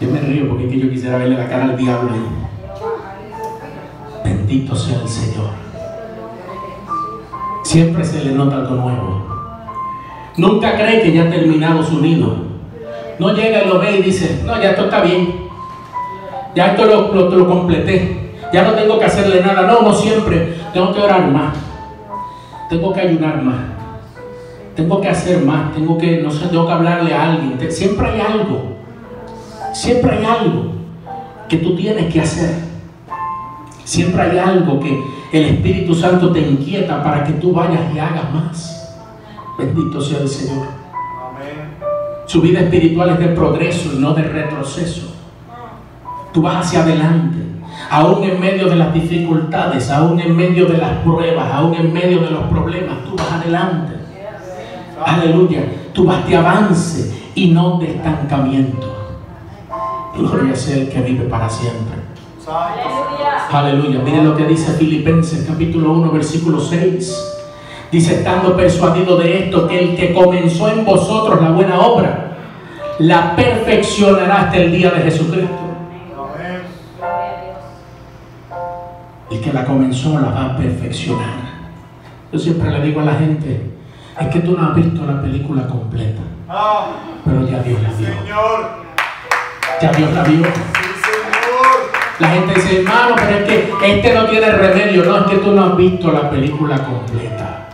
Yo me río porque es que yo quisiera verle la cara al diablo. Bendito sea el Señor. Siempre se le nota algo nuevo. Nunca cree que ya ha terminado su nido. No llega y lo ve y dice, no, ya esto está bien. Ya esto lo, lo- lo completé. Ya no tengo que hacerle nada. No, no siempre. Tengo que orar más. Tengo que ayunar más tengo que hacer más, tengo que, no sé, tengo que hablarle a alguien. Siempre hay algo, siempre hay algo que tú tienes que hacer. Siempre hay algo que el Espíritu Santo te inquieta para que tú vayas y hagas más. Bendito sea el Señor. Amén. Su vida espiritual es de progreso y no de retroceso. Tú vas hacia adelante, aún en medio de las dificultades, aún en medio de las pruebas, aún en medio de los problemas, tú vas adelante. Aleluya. Tú vas de avance y no de estancamiento. Gloria sea el que vive para siempre. Señor. Aleluya. Mire lo que dice Filipenses capítulo 1 versículo 6. Dice, estando persuadido de esto, que el que comenzó en vosotros la buena obra, la perfeccionará hasta el día de Jesucristo. El que la comenzó la va a perfeccionar. Yo siempre le digo a la gente, es que tú no has visto la película completa, Ah, pero ya Dios la vio. Señor. Ya Dios la vio. La gente dice, hermano, pero es que este no tiene remedio. No, es que tú no has visto la película completa.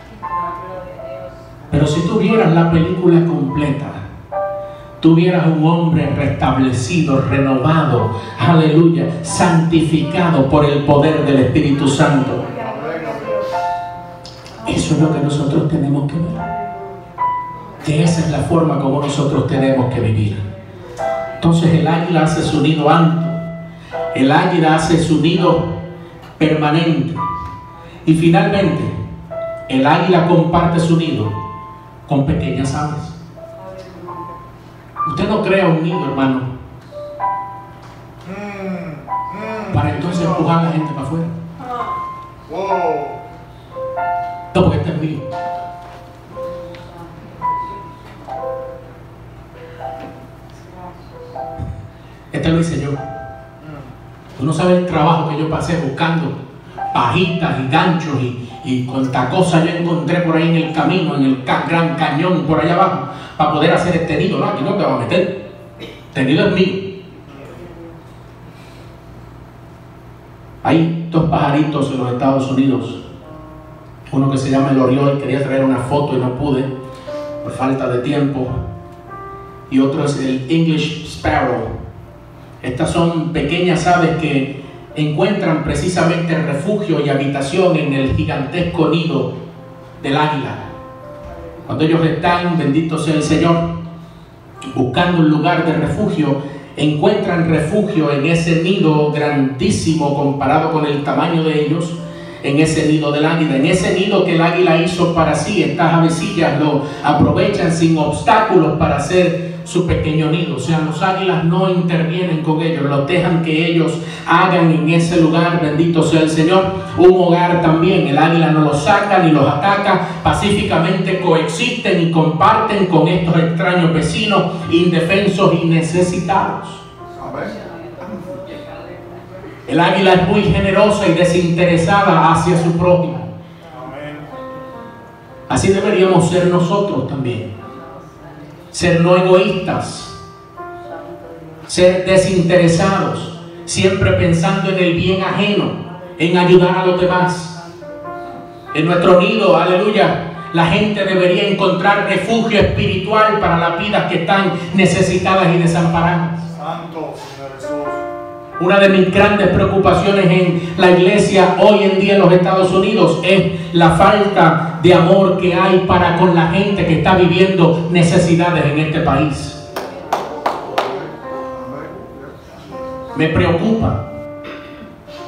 Pero si tú vieras la película completa, tú vieras un hombre restablecido, renovado, aleluya, santificado por el poder del Espíritu Santo. Eso es lo que nosotros tenemos que ver. Que esa es la forma como nosotros tenemos que vivir. Entonces el águila hace su nido alto. El águila hace su nido permanente. Y finalmente, el águila comparte su nido con pequeñas aves. Usted no crea un nido, hermano, para entonces empujar a la gente para afuera. No, porque este es mío. Este lo hice yo. Tú no sabes el trabajo que yo pasé buscando pajitas y ganchos y, y cuanta cosa yo encontré por ahí en el camino, en el gran cañón por allá abajo, para poder hacer este nido. No, aquí no te va a meter. Este nido es mío. Hay dos pajaritos en los Estados Unidos. Uno que se llama el Oriol, quería traer una foto y no pude por falta de tiempo. Y otro es el English Sparrow. Estas son pequeñas aves que encuentran precisamente refugio y habitación en el gigantesco nido del águila. Cuando ellos están, bendito sea el Señor, buscando un lugar de refugio, encuentran refugio en ese nido grandísimo comparado con el tamaño de ellos, en ese nido del águila, en ese nido que el águila hizo para sí. Estas avecillas lo aprovechan sin obstáculos para hacer su pequeño nido. O sea, los águilas no intervienen con ellos, los dejan que ellos hagan en ese lugar, bendito sea el Señor, un hogar también. El águila no los saca ni los ataca, pacíficamente coexisten y comparten con estos extraños vecinos indefensos y necesitados. El águila es muy generosa y desinteresada hacia su prójimo. Así deberíamos ser nosotros también ser no egoístas, ser desinteresados, siempre pensando en el bien ajeno, en ayudar a los demás. En nuestro nido, aleluya, la gente debería encontrar refugio espiritual para las vidas que están necesitadas y desamparadas. Santo, una de mis grandes preocupaciones en la iglesia hoy en día en los Estados Unidos es la falta de amor que hay para con la gente que está viviendo necesidades en este país. Me preocupa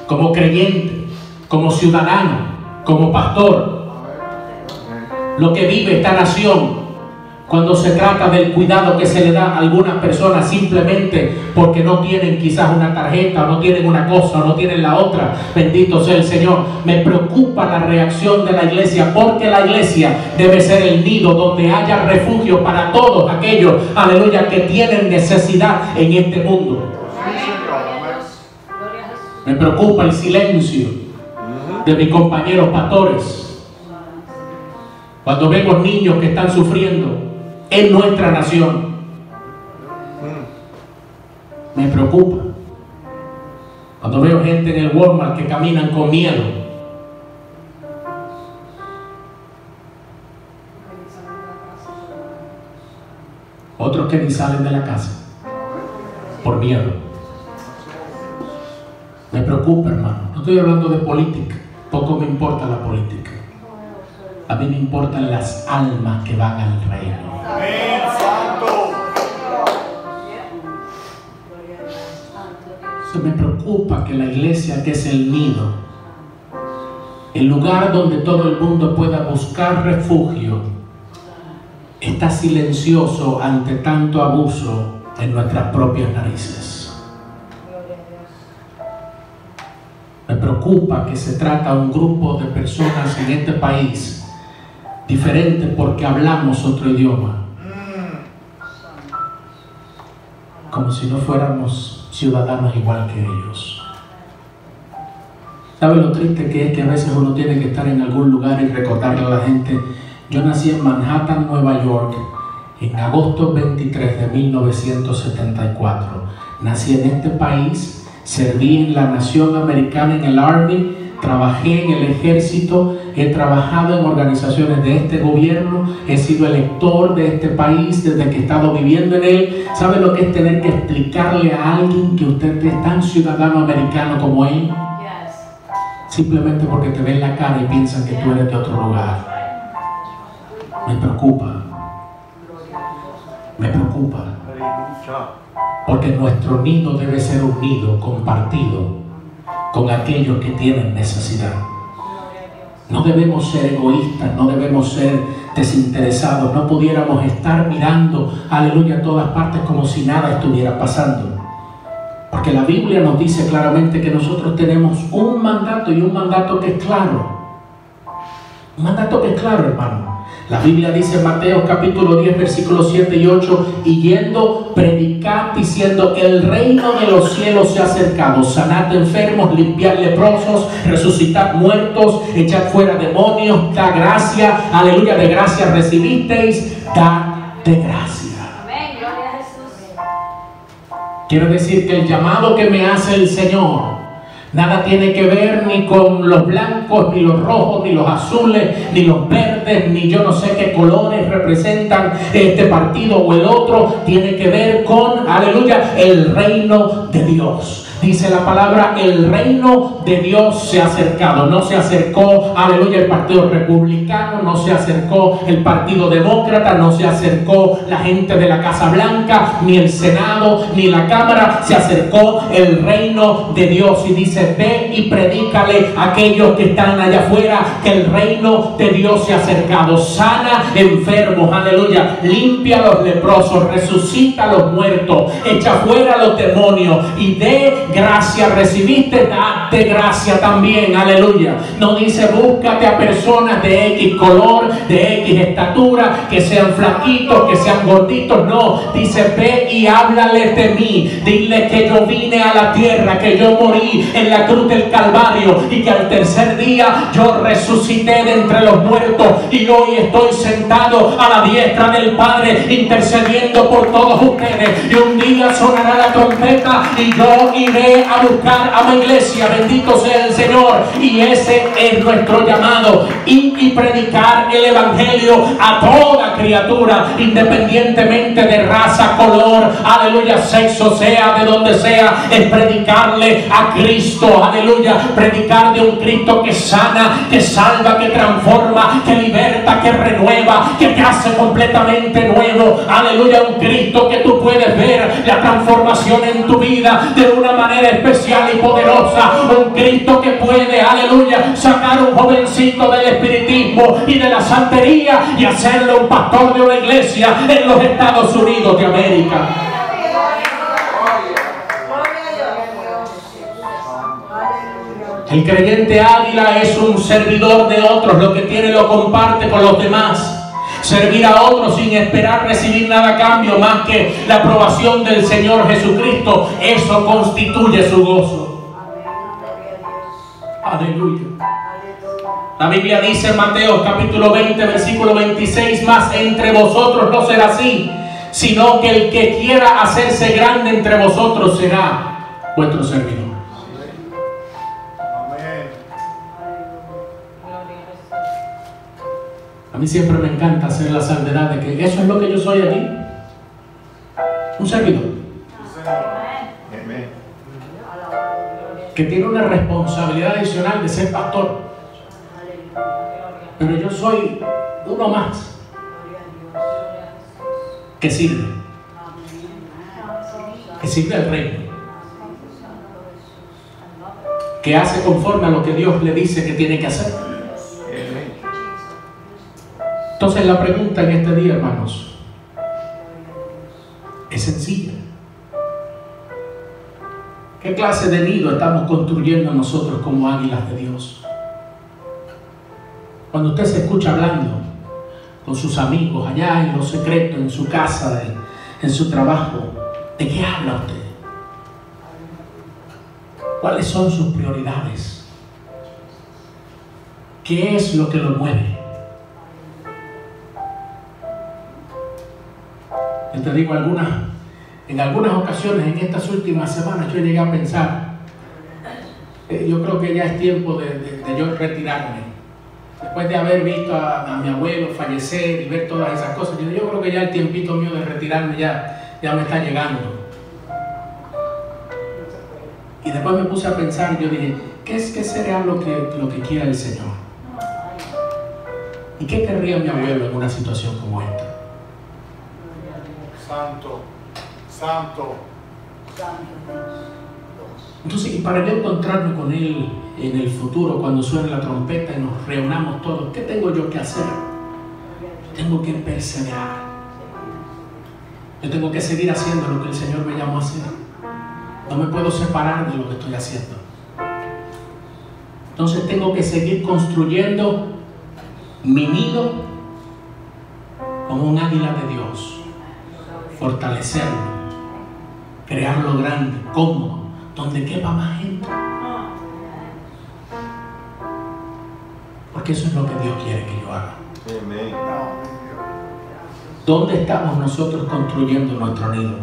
como creyente, como ciudadano, como pastor, lo que vive esta nación cuando se trata del cuidado que se le da a algunas personas simplemente porque no tienen quizás una tarjeta, no tienen una cosa, no tienen la otra. Bendito sea el Señor. Me preocupa la reacción de la iglesia porque la iglesia debe ser el nido donde haya refugio para todos aquellos, aleluya, que tienen necesidad en este mundo. Me preocupa el silencio de mis compañeros pastores. Cuando vemos niños que están sufriendo, en nuestra nación. Me preocupa. Cuando veo gente en el Walmart que caminan con miedo. Otros que ni salen de la casa por miedo. Me preocupa, hermano. No estoy hablando de política. Poco me importa la política. A mí me importan las almas que van al reino. Se me preocupa que la iglesia, que es el nido, el lugar donde todo el mundo pueda buscar refugio, está silencioso ante tanto abuso en nuestras propias narices. Me preocupa que se trata un grupo de personas en este país diferente porque hablamos otro idioma. Como si no fuéramos ciudadanos igual que ellos. ¿Sabe lo triste que es que a veces uno tiene que estar en algún lugar y recordarle a la gente? Yo nací en Manhattan, Nueva York, en agosto 23 de 1974. Nací en este país, serví en la nación americana en el Army, trabajé en el ejército, he trabajado en organizaciones de este gobierno, he sido elector de este país desde que he estado viviendo en él. ¿Sabe lo que es tener que explicarle a alguien que usted es tan ciudadano americano como él? Simplemente porque te ven la cara y piensan que tú eres de otro lugar. Me preocupa. Me preocupa. Porque nuestro nido debe ser un nido compartido con aquellos que tienen necesidad. No debemos ser egoístas, no debemos ser desinteresados, no pudiéramos estar mirando, aleluya, a todas partes como si nada estuviera pasando. Porque la Biblia nos dice claramente que nosotros tenemos un mandato y un mandato que es claro. Un mandato que es claro, hermano. La Biblia dice en Mateo capítulo 10, versículos 7 y 8, y yendo, predicad diciendo, el reino de los cielos se ha acercado, sanad enfermos, limpiad leprosos, resucitad muertos, echad fuera demonios, da gracia, aleluya, de gracia recibisteis, da de gracia. Amén, gloria a Jesús. Quiero decir que el llamado que me hace el Señor Nada tiene que ver ni con los blancos, ni los rojos, ni los azules, ni los verdes, ni yo no sé qué colores representan este partido o el otro. Tiene que ver con, aleluya, el reino de Dios. Dice la palabra, el reino de Dios se ha acercado. No se acercó, aleluya, el Partido Republicano, no se acercó el Partido Demócrata, no se acercó la gente de la Casa Blanca, ni el Senado, ni la Cámara. Se acercó el reino de Dios y dice, ve y predícale a aquellos que están allá afuera que el reino de Dios se ha acercado. Sana enfermos, aleluya. Limpia los leprosos, resucita a los muertos, echa fuera los demonios y de gracia recibiste, date gracia también, aleluya. No dice búscate a personas de X color, de X estatura, que sean flaquitos, que sean gorditos, no. Dice ve y háblale de mí, dile que yo vine a la tierra, que yo morí en la cruz del Calvario y que al tercer día yo resucité de entre los muertos y hoy estoy sentado a la diestra del Padre intercediendo por todos ustedes. Y un día sonará la trompeta y yo iré a buscar a mi iglesia. Bendito sea el Señor. Y ese es nuestro llamado. Y, y predicar el Evangelio a toda criatura, independientemente de raza, color, aleluya, sexo, sea de donde sea. Es predicarle a Cristo, aleluya. Predicar de un Cristo que sana, que salva, que transforma, que liberta, que renueva, que te hace completamente nuevo. Aleluya, un Cristo que tú puedes ver la transformación en tu vida de una manera especial y poderosa. Un Cristo que puede, aleluya, sacar un jovencito del espiritismo y de la santería y hacerlo un pastor de una iglesia en los Estados Unidos de América. El creyente águila es un servidor de otros, lo que tiene lo comparte con los demás. Servir a otros sin esperar recibir nada a cambio más que la aprobación del Señor Jesucristo, eso constituye su gozo. Aleluya. La Biblia dice en Mateo capítulo 20, versículo 26, más entre vosotros no será así, sino que el que quiera hacerse grande entre vosotros será vuestro servidor. Mí siempre me encanta hacer la salvedad de que eso es lo que yo soy aquí. Un servidor que tiene una responsabilidad adicional de ser pastor. Pero yo soy uno más que sirve, que sirve al reino, que hace conforme a lo que Dios le dice que tiene que hacer. Entonces la pregunta en este día, hermanos, es sencilla. ¿Qué clase de nido estamos construyendo nosotros como águilas de Dios? Cuando usted se escucha hablando con sus amigos allá en lo secreto, en su casa, en su trabajo, ¿de qué habla usted? ¿Cuáles son sus prioridades? ¿Qué es lo que lo mueve? Te digo algunas, en algunas ocasiones en estas últimas semanas yo llegué a pensar, eh, yo creo que ya es tiempo de, de- yo retirarme. Después de haber visto a, mi abuelo fallecer y ver todas esas cosas, yo, yo creo que ya el tiempito mío de retirarme ya, ya me está llegando. Y después me puse a pensar yo dije, ¿qué, es, qué será lo que, lo que quiera el Señor? ¿Y qué querría mi abuelo en una situación como esta? Santo. Santo. Entonces, y para yo encontrarme con Él en el futuro, cuando suene la trompeta y nos reunamos todos, ¿qué tengo yo que hacer? Tengo que perseverar. Yo tengo que seguir haciendo lo que el Señor me llamó a hacer. No me puedo separar de lo que estoy haciendo. Entonces tengo que seguir construyendo mi nido como un águila de Dios. Fortalecerlo, crearlo grande, cómodo, donde quepa más gente. Porque eso es lo que Dios quiere que yo haga. ¿Dónde estamos nosotros construyendo nuestro nido?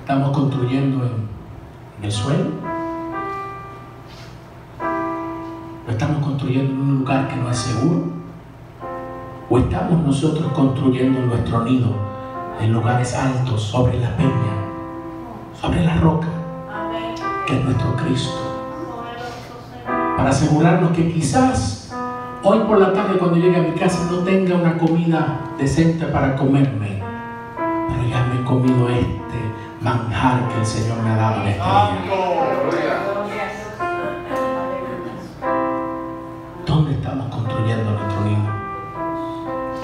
¿Estamos construyendo en, en el suelo? ¿O estamos construyendo en un lugar que no es seguro? ¿O estamos nosotros construyendo nuestro nido en lugares altos, sobre la peña, sobre la roca, que es nuestro Cristo. Para asegurarnos que quizás hoy por la tarde cuando llegue a mi casa no tenga una comida decente para comerme, pero ya me he comido este manjar que el Señor me ha dado en este día.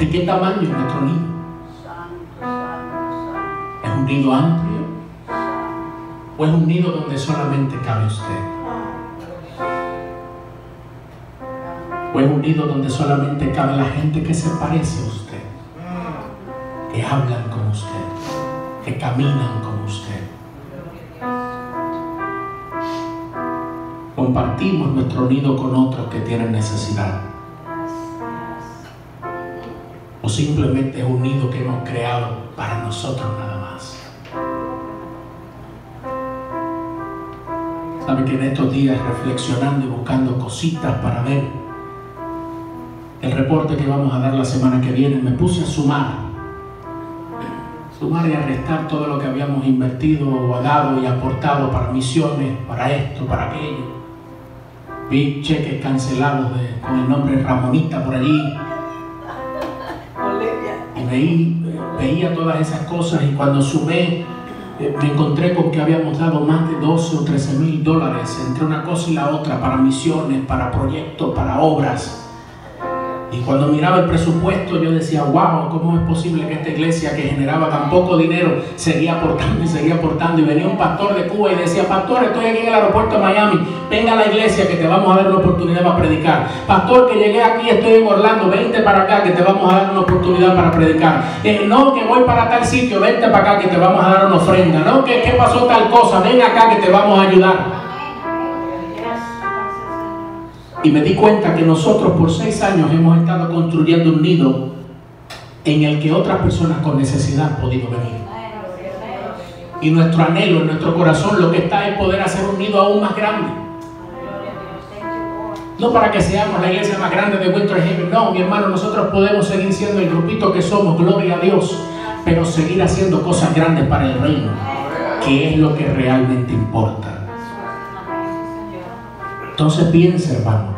¿De qué tamaño es nuestro nido? ¿Es un nido amplio? ¿O es un nido donde solamente cabe usted? ¿O es un nido donde solamente cabe la gente que se parece a usted? Que hablan con usted, que caminan con usted. Compartimos nuestro nido con otros que tienen necesidad. Simplemente es un nido que hemos creado para nosotros nada más. Sabe que en estos días reflexionando y buscando cositas para ver el reporte que vamos a dar la semana que viene, me puse a sumar. Sumar y a restar todo lo que habíamos invertido o dado y aportado para misiones, para esto, para aquello. Vi cheques cancelados de- con el nombre Ramonita por allí. Veía todas esas cosas y cuando sumé eh, me encontré con que habíamos dado más de 12 o 13 mil dólares entre una cosa y la otra para misiones, para proyectos, para obras. Y cuando miraba el presupuesto yo decía, wow, ¿cómo es posible que esta iglesia que generaba tan poco dinero seguía aportando y seguía aportando? Y venía un pastor de Cuba y decía, pastor, estoy aquí en el aeropuerto de Miami, venga a la iglesia que te vamos a dar una oportunidad para predicar. Pastor, que llegué aquí, estoy en Orlando, vente para acá que te vamos a dar una oportunidad para predicar. Eh, no, que voy para tal sitio, vente para acá que te vamos a dar una ofrenda. No, que, que pasó tal cosa, ven acá que te vamos a ayudar. Y me di cuenta que nosotros por seis años hemos estado construyendo un nido en el que otras personas con necesidad han podido venir. Y nuestro anhelo en nuestro corazón lo que está es poder hacer un nido aún más grande. No para que seamos la iglesia más grande de Winter Haven, no, mi hermano, nosotros podemos seguir siendo el grupito que somos, gloria a Dios, pero seguir haciendo cosas grandes para el reino, que es lo que realmente importa. Entonces piensa, hermano,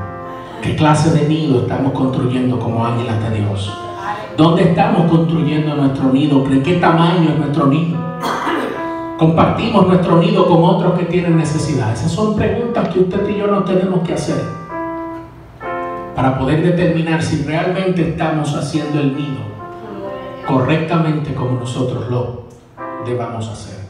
qué clase de nido estamos construyendo como ángeles de Dios. ¿Dónde estamos construyendo nuestro nido? ¿De qué tamaño es nuestro nido? ¿Compartimos nuestro nido con otros que tienen necesidad? Esas son preguntas que usted y yo nos tenemos que hacer para poder determinar si realmente estamos haciendo el nido correctamente como nosotros lo debamos hacer.